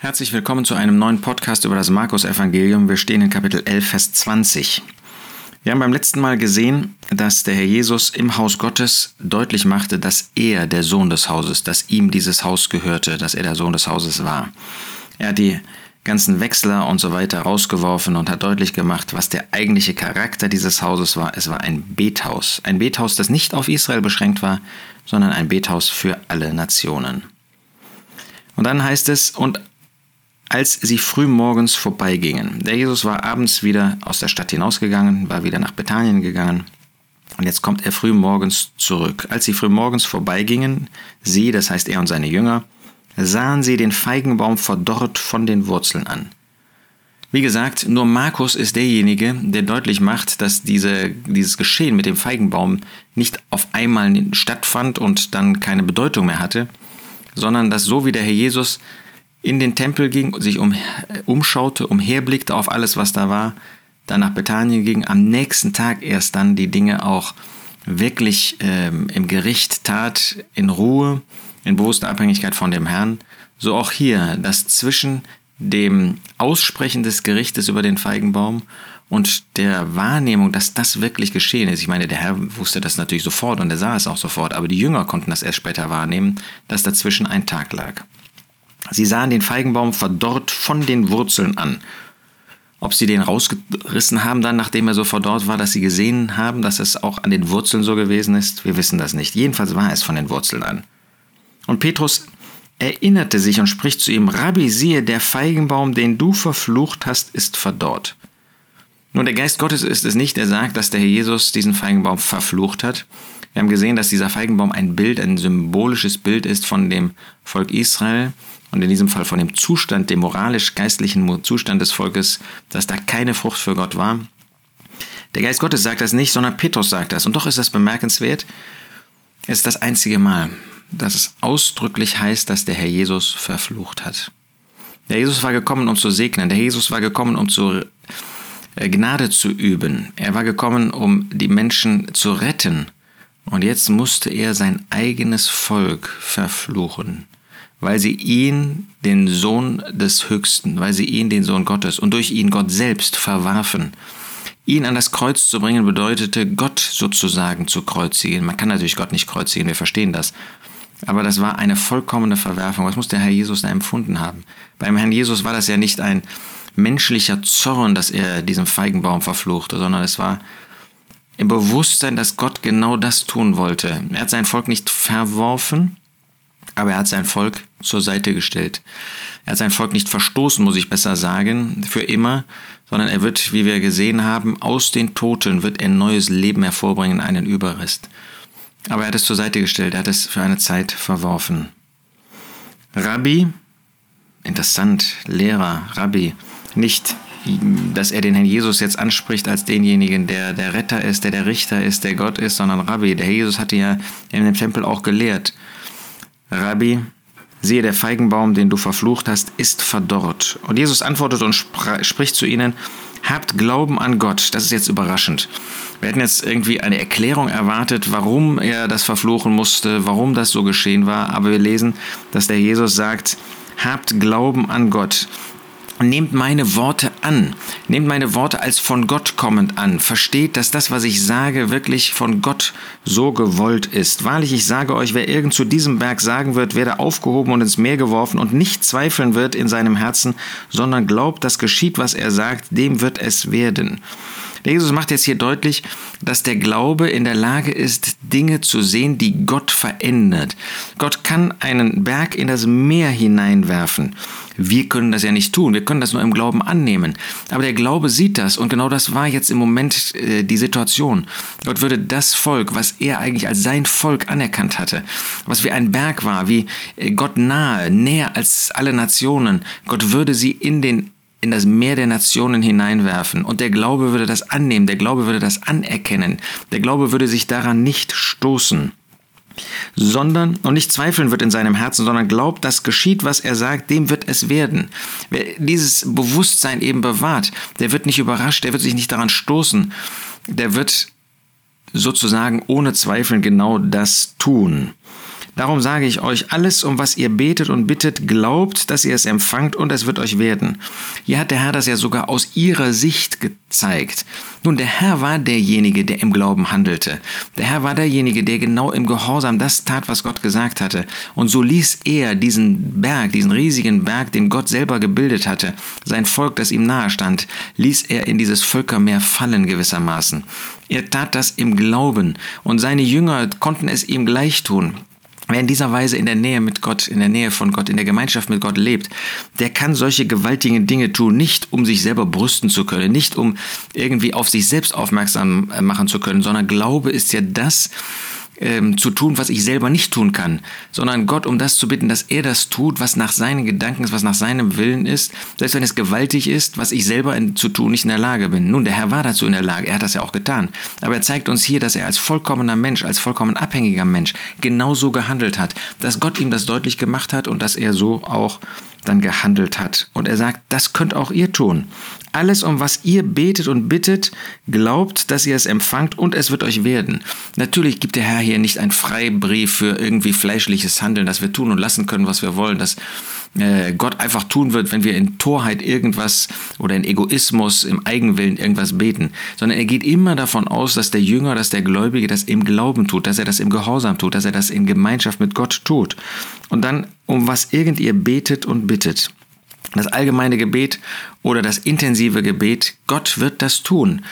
Herzlich willkommen zu einem neuen Podcast über das Markus-Evangelium. Wir stehen in Kapitel 11, Vers 20. Wir haben beim letzten Mal gesehen, dass der Herr Jesus im Haus Gottes deutlich machte, dass er der Sohn des Hauses, dass ihm dieses Haus gehörte, dass er der Sohn des Hauses war. Er hat die ganzen Wechsler und so weiter rausgeworfen und hat deutlich gemacht, was der eigentliche Charakter dieses Hauses war. Es war ein Bethaus. Ein Bethaus, das nicht auf Israel beschränkt war, sondern ein Bethaus für alle Nationen. Und dann heißt es, und als sie frühmorgens vorbeigingen. Der Jesus war abends wieder aus der Stadt hinausgegangen, war wieder nach Bethanien gegangen. Und jetzt kommt er frühmorgens zurück. Als sie frühmorgens vorbeigingen, sie, das heißt er und seine Jünger, sahen sie den Feigenbaum verdorrt von den Wurzeln an. Wie gesagt, nur Markus ist derjenige, der deutlich macht, dass diese, dieses Geschehen mit dem Feigenbaum nicht auf einmal stattfand und dann keine Bedeutung mehr hatte, sondern dass so wie der Herr Jesus in den Tempel ging, sich um, umschaute, umherblickte auf alles, was da war, dann nach Bethanien ging, am nächsten Tag erst dann die Dinge auch wirklich ähm, im Gericht tat, in Ruhe, in bewusster Abhängigkeit von dem Herrn, so auch hier, dass zwischen dem Aussprechen des Gerichtes über den Feigenbaum und der Wahrnehmung, dass das wirklich geschehen ist. Ich meine, der Herr wusste das natürlich sofort und er sah es auch sofort, aber die Jünger konnten das erst später wahrnehmen, dass dazwischen ein Tag lag. Sie sahen den Feigenbaum verdorrt von den Wurzeln an. Ob sie den rausgerissen haben dann, nachdem er so verdorrt war, dass sie gesehen haben, dass es auch an den Wurzeln so gewesen ist, wir wissen das nicht. Jedenfalls war es von den Wurzeln an. Und Petrus erinnerte sich und spricht zu ihm, Rabbi, siehe, der Feigenbaum, den du verflucht hast, ist verdorrt. Nun, der Geist Gottes ist es nicht, der sagt, dass der Herr Jesus diesen Feigenbaum verflucht hat. Wir haben gesehen, dass dieser Feigenbaum ein Bild, ein symbolisches Bild ist von dem Volk Israel, und in diesem Fall von dem Zustand, dem moralisch-geistlichen Zustand des Volkes, dass da keine Frucht für Gott war. Der Geist Gottes sagt das nicht, sondern Petrus sagt das. Und doch ist das bemerkenswert. Es ist das einzige Mal, dass es ausdrücklich heißt, dass der Herr Jesus verflucht hat. Der Jesus war gekommen, um zu segnen. Der Jesus war gekommen, um zu äh, Gnade zu üben. Er war gekommen, um die Menschen zu retten. Und jetzt musste er sein eigenes Volk verfluchen weil sie ihn, den Sohn des Höchsten, weil sie ihn, den Sohn Gottes und durch ihn Gott selbst verwarfen. Ihn an das Kreuz zu bringen bedeutete, Gott sozusagen zu kreuzigen. Man kann natürlich Gott nicht kreuzigen, wir verstehen das. Aber das war eine vollkommene Verwerfung. Was muss der Herr Jesus da empfunden haben? Beim Herrn Jesus war das ja nicht ein menschlicher Zorn, dass er diesen Feigenbaum verfluchte, sondern es war im Bewusstsein, dass Gott genau das tun wollte. Er hat sein Volk nicht verworfen, aber er hat sein Volk zur Seite gestellt. Er hat sein Volk nicht verstoßen, muss ich besser sagen, für immer, sondern er wird, wie wir gesehen haben, aus den Toten wird er neues Leben hervorbringen, einen Überrest. Aber er hat es zur Seite gestellt, er hat es für eine Zeit verworfen. Rabbi, interessant, Lehrer, Rabbi, nicht, dass er den Herrn Jesus jetzt anspricht als denjenigen, der der Retter ist, der der Richter ist, der Gott ist, sondern Rabbi. Der Herr Jesus hatte ja in dem Tempel auch gelehrt. Rabbi, siehe, der Feigenbaum, den du verflucht hast, ist verdorrt. Und Jesus antwortet und spricht zu ihnen, habt Glauben an Gott. Das ist jetzt überraschend. Wir hätten jetzt irgendwie eine Erklärung erwartet, warum er das verfluchen musste, warum das so geschehen war, aber wir lesen, dass der Jesus sagt, habt Glauben an Gott. Nehmt meine Worte an. Nehmt meine Worte als von Gott kommend an. Versteht, dass das, was ich sage, wirklich von Gott so gewollt ist. Wahrlich, ich sage euch, wer irgend zu diesem Berg sagen wird, werde aufgehoben und ins Meer geworfen und nicht zweifeln wird in seinem Herzen, sondern glaubt, dass geschieht, was er sagt, dem wird es werden. Jesus macht jetzt hier deutlich, dass der Glaube in der Lage ist, Dinge zu sehen, die Gott verändert. Gott kann einen Berg in das Meer hineinwerfen. Wir können das ja nicht tun, wir können das nur im Glauben annehmen. Aber der Glaube sieht das und genau das war jetzt im Moment äh, die Situation. Gott würde das Volk, was er eigentlich als sein Volk anerkannt hatte, was wie ein Berg war, wie äh, Gott nahe, näher als alle Nationen, Gott würde sie in den in das Meer der Nationen hineinwerfen. Und der Glaube würde das annehmen, der Glaube würde das anerkennen, der Glaube würde sich daran nicht stoßen sondern und nicht zweifeln wird in seinem Herzen, sondern glaubt, dass geschieht, was er sagt, dem wird es werden. Wer dieses Bewusstsein eben bewahrt, der wird nicht überrascht, der wird sich nicht daran stoßen, der wird sozusagen ohne Zweifeln genau das tun. Darum sage ich euch, alles, um was ihr betet und bittet, glaubt, dass ihr es empfangt und es wird euch werden. Hier hat der Herr das ja sogar aus ihrer Sicht gezeigt. Nun, der Herr war derjenige, der im Glauben handelte. Der Herr war derjenige, der genau im Gehorsam das tat, was Gott gesagt hatte. Und so ließ er diesen Berg, diesen riesigen Berg, den Gott selber gebildet hatte, sein Volk, das ihm nahe stand, ließ er in dieses Völkermeer fallen gewissermaßen. Er tat das im Glauben und seine Jünger konnten es ihm gleich tun. Wer in dieser Weise in der Nähe mit Gott, in der Nähe von Gott, in der Gemeinschaft mit Gott lebt, der kann solche gewaltigen Dinge tun, nicht um sich selber brüsten zu können, nicht um irgendwie auf sich selbst aufmerksam machen zu können, sondern Glaube ist ja das, ähm, zu tun, was ich selber nicht tun kann, sondern Gott um das zu bitten, dass er das tut, was nach seinen Gedanken ist, was nach seinem Willen ist, selbst wenn es gewaltig ist, was ich selber in, zu tun nicht in der Lage bin. Nun, der Herr war dazu in der Lage, er hat das ja auch getan. Aber er zeigt uns hier, dass er als vollkommener Mensch, als vollkommen abhängiger Mensch genauso gehandelt hat, dass Gott ihm das deutlich gemacht hat und dass er so auch dann gehandelt hat. Und er sagt, das könnt auch ihr tun. Alles, um was ihr betet und bittet, glaubt, dass ihr es empfangt und es wird euch werden. Natürlich gibt der Herr hier nicht einen Freibrief für irgendwie fleischliches Handeln, dass wir tun und lassen können, was wir wollen, dass äh, Gott einfach tun wird, wenn wir in Torheit irgendwas oder in Egoismus, im Eigenwillen irgendwas beten, sondern er geht immer davon aus, dass der Jünger, dass der Gläubige das im Glauben tut, dass er das im Gehorsam tut, dass er das in Gemeinschaft mit Gott tut. Und dann, um was irgend ihr betet und bittet das allgemeine Gebet oder das intensive Gebet, Gott wird das tun.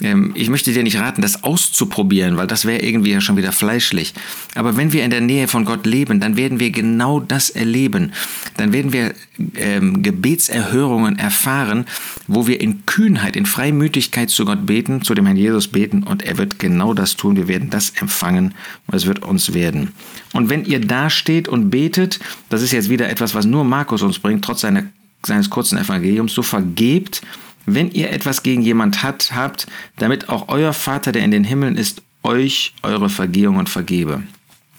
Ähm, ich möchte dir nicht raten, das auszuprobieren, weil das wäre irgendwie ja schon wieder fleischlich. Aber wenn wir in der Nähe von Gott leben, dann werden wir genau das erleben. Dann werden wir ähm, Gebetserhörungen erfahren, wo wir in Kühnheit, in Freimütigkeit zu Gott beten, zu dem Herrn Jesus beten und er wird genau das tun. Wir werden das empfangen und es wird uns werden. Und wenn ihr da steht und betet, das ist jetzt wieder etwas, was nur Markus uns bringt, trotz seiner seines kurzen Evangeliums, so vergebt, wenn ihr etwas gegen jemand hat, habt, damit auch euer Vater, der in den Himmeln ist, euch eure Vergehungen vergebe.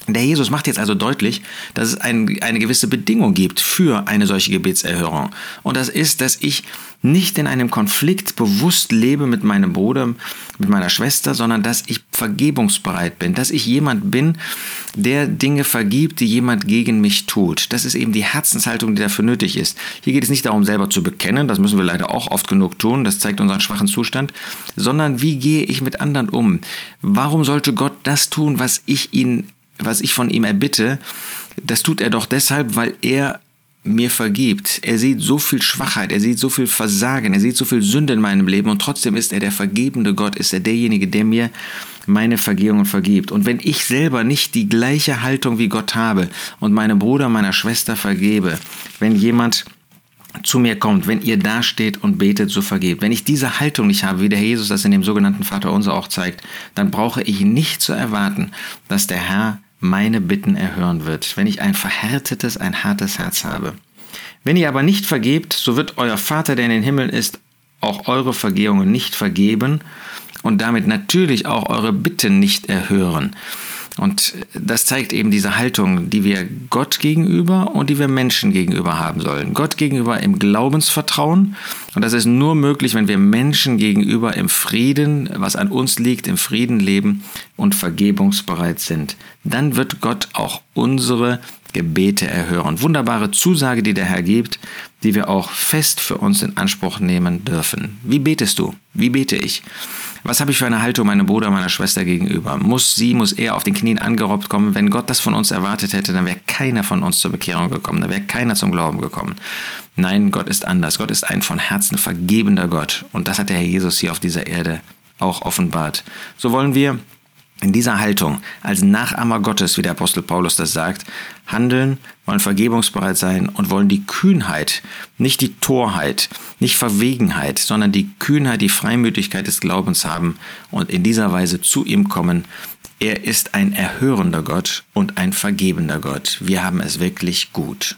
Der Jesus macht jetzt also deutlich, dass es ein, eine gewisse Bedingung gibt für eine solche Gebetserhörung. Und das ist, dass ich nicht in einem Konflikt bewusst lebe mit meinem Bruder, mit meiner Schwester, sondern dass ich vergebungsbereit bin, dass ich jemand bin, der Dinge vergibt, die jemand gegen mich tut. Das ist eben die Herzenshaltung, die dafür nötig ist. Hier geht es nicht darum, selber zu bekennen, das müssen wir leider auch oft genug tun, das zeigt unseren schwachen Zustand, sondern wie gehe ich mit anderen um? Warum sollte Gott das tun, was ich ihn was ich von ihm erbitte, das tut er doch deshalb, weil er mir vergibt. Er sieht so viel Schwachheit, er sieht so viel Versagen, er sieht so viel Sünde in meinem Leben und trotzdem ist er der vergebende Gott, ist er derjenige, der mir meine Vergehungen vergibt. Und wenn ich selber nicht die gleiche Haltung wie Gott habe und meinem Bruder, meiner Schwester vergebe, wenn jemand zu mir kommt, wenn ihr da steht und betet, so vergebt. Wenn ich diese Haltung nicht habe, wie der Jesus das in dem sogenannten Vater unser auch zeigt, dann brauche ich nicht zu erwarten, dass der Herr meine Bitten erhören wird, wenn ich ein verhärtetes, ein hartes Herz habe. Wenn ihr aber nicht vergebt, so wird euer Vater, der in den Himmeln ist, auch eure Vergehungen nicht vergeben und damit natürlich auch eure Bitten nicht erhören. Und das zeigt eben diese Haltung, die wir Gott gegenüber und die wir Menschen gegenüber haben sollen. Gott gegenüber im Glaubensvertrauen. Und das ist nur möglich, wenn wir Menschen gegenüber im Frieden, was an uns liegt, im Frieden leben und vergebungsbereit sind. Dann wird Gott auch unsere Gebete erhören. Wunderbare Zusage, die der Herr gibt, die wir auch fest für uns in Anspruch nehmen dürfen. Wie betest du? Wie bete ich? Was habe ich für eine Haltung meinem Bruder, meiner Schwester gegenüber? Muss sie, muss er auf den Knien angerobbt kommen? Wenn Gott das von uns erwartet hätte, dann wäre keiner von uns zur Bekehrung gekommen, dann wäre keiner zum Glauben gekommen. Nein, Gott ist anders. Gott ist ein von Herzen vergebender Gott. Und das hat der Herr Jesus hier auf dieser Erde auch offenbart. So wollen wir in dieser Haltung, als Nachahmer Gottes, wie der Apostel Paulus das sagt, handeln, wollen vergebungsbereit sein und wollen die Kühnheit, nicht die Torheit, nicht Verwegenheit, sondern die Kühnheit, die Freimütigkeit des Glaubens haben und in dieser Weise zu ihm kommen. Er ist ein erhörender Gott und ein vergebender Gott. Wir haben es wirklich gut.